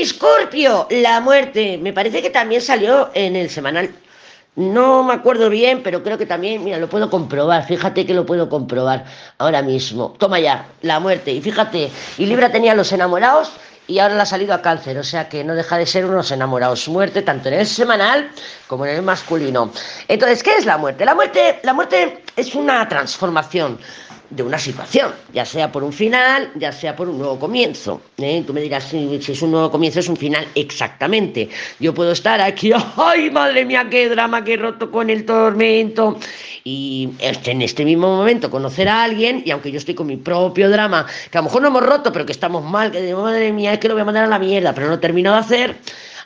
Escorpio, la muerte. Me parece que también salió en el semanal. No me acuerdo bien, pero creo que también, mira, lo puedo comprobar. Fíjate que lo puedo comprobar ahora mismo. Toma ya, la muerte. Y fíjate, y Libra tenía los enamorados y ahora le ha salido a cáncer, o sea que no deja de ser unos enamorados. Muerte tanto en el semanal como en el masculino. Entonces, ¿qué es la muerte? La muerte, la muerte es una transformación de una situación, ya sea por un final, ya sea por un nuevo comienzo. ¿eh? Tú me dirás si, es un nuevo comienzo, es un final exactamente. Yo puedo estar aquí, ¡ay, madre mía, qué drama, qué roto con el tormento! Y este, en este mismo momento conocer a alguien, y aunque yo estoy con mi propio drama, que a lo mejor no hemos roto, pero que estamos mal, que de madre mía, es que lo voy a mandar a la mierda, pero no termino de hacer,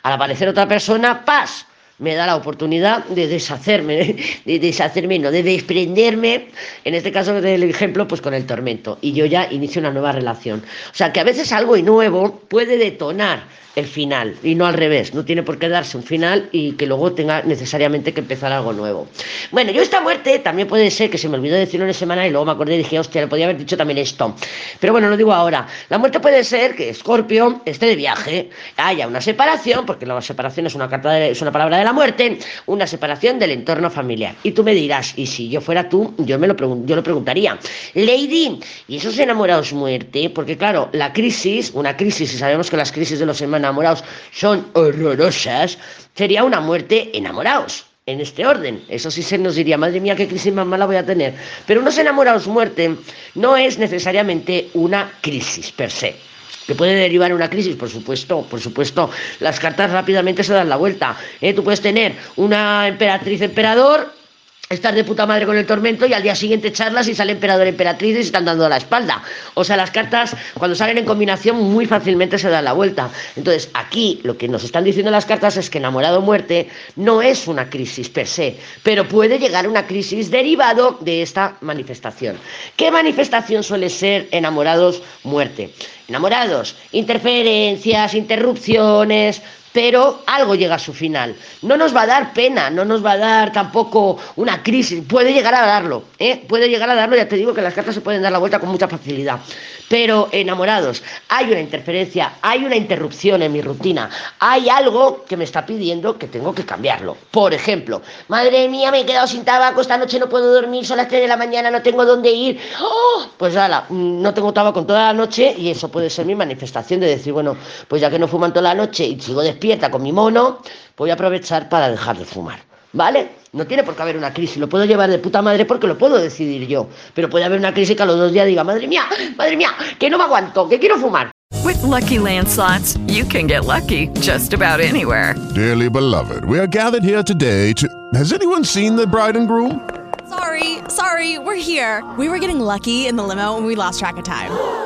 al aparecer otra persona, ¡paz! Me da la oportunidad de deshacerme, de deshacerme, no, de desprenderme, en este caso del ejemplo, pues con el tormento. Y yo ya inicio una nueva relación. O sea que a veces algo nuevo puede detonar el final y no al revés. No tiene por qué darse un final y que luego tenga necesariamente que empezar algo nuevo. Bueno, yo esta muerte también puede ser que se me olvidó decirlo en semana y luego me acordé y dije, hostia, le podía haber dicho también esto. Pero bueno, lo digo ahora. La muerte puede ser que Scorpio esté de viaje, haya una separación, porque la separación es una carta de, es una palabra de la muerte, una separación del entorno familiar. Y tú me dirás, y si yo fuera tú, yo me lo yo lo preguntaría, Lady, ¿y esos enamorados muerte? Porque claro, la crisis, una crisis, y sabemos que las crisis de los enamorados son horrorosas, sería una muerte enamorados. En este orden. Eso sí se nos diría, madre mía, qué crisis más mala voy a tener. Pero unos enamorados muerte no es necesariamente una crisis per se que puede derivar una crisis, por supuesto, por supuesto, las cartas rápidamente se dan la vuelta. ¿eh? Tú puedes tener una emperatriz emperador estar de puta madre con el tormento y al día siguiente charlas y sale emperador emperatriz y se están dando la espalda. O sea, las cartas cuando salen en combinación muy fácilmente se dan la vuelta. Entonces, aquí lo que nos están diciendo las cartas es que enamorado muerte no es una crisis per se, pero puede llegar una crisis derivado de esta manifestación. ¿Qué manifestación suele ser enamorados muerte? Enamorados, interferencias, interrupciones, pero algo llega a su final. No nos va a dar pena, no nos va a dar tampoco una crisis, puede llegar a darlo, ¿eh? puede llegar a darlo, ya te digo que las cartas se pueden dar la vuelta con mucha facilidad. Pero enamorados, hay una interferencia, hay una interrupción en mi rutina, hay algo que me está pidiendo que tengo que cambiarlo. Por ejemplo, madre mía, me he quedado sin tabaco, esta noche no puedo dormir, son las 3 de la mañana, no tengo dónde ir. ¡Oh! Pues ala, no tengo tabaco toda la noche y eso puede ser mi manifestación de decir, bueno, pues ya que no fuman toda la noche y sigo despierta con mi mono, voy a aprovechar para dejar de fumar. ¿Vale? No tiene por qué haber una crisis, lo puedo llevar de puta madre porque lo puedo decidir yo. Pero puede haber una crisis que a los dos días diga, madre mía, madre mía, que no me aguanto, que quiero fumar. With lucky landslots, you can get lucky just about anywhere. Dearly beloved, we are gathered here today to. Has anyone seen the bride and groom? Sorry, sorry, we're here. We were getting lucky in the limo and we lost track of time.